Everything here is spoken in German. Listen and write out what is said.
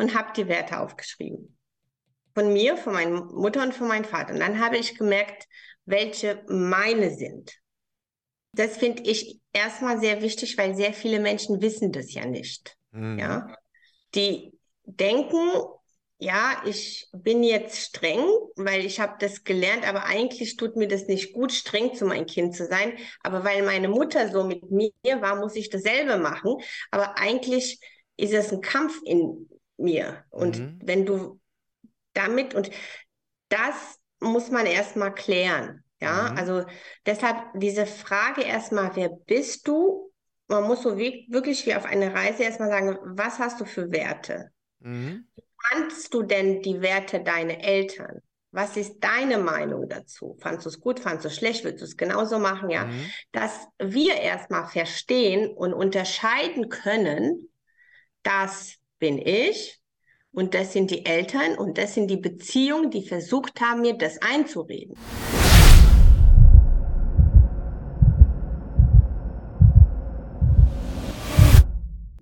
und habe die Werte aufgeschrieben. Von mir, von meiner Mutter und von meinem Vater. Und dann habe ich gemerkt, welche meine sind. Das finde ich erstmal sehr wichtig, weil sehr viele Menschen wissen das ja nicht. Mhm. Ja, die denken, ja, ich bin jetzt streng, weil ich habe das gelernt, aber eigentlich tut mir das nicht gut, streng zu meinem Kind zu sein. Aber weil meine Mutter so mit mir war, muss ich dasselbe machen. Aber eigentlich ist es ein Kampf in mir. Und mhm. wenn du damit und das muss man erstmal klären. Ja, mhm. also deshalb diese Frage erstmal, wer bist du? Man muss so wie, wirklich wie auf eine Reise erstmal sagen, was hast du für Werte? Mhm fandst du denn die Werte deiner Eltern? Was ist deine Meinung dazu? Fandest du es gut? Fandest du es schlecht? Würdest du es genauso machen? Ja, mhm. dass wir erstmal verstehen und unterscheiden können, das bin ich und das sind die Eltern und das sind die Beziehungen, die versucht haben, mir das einzureden.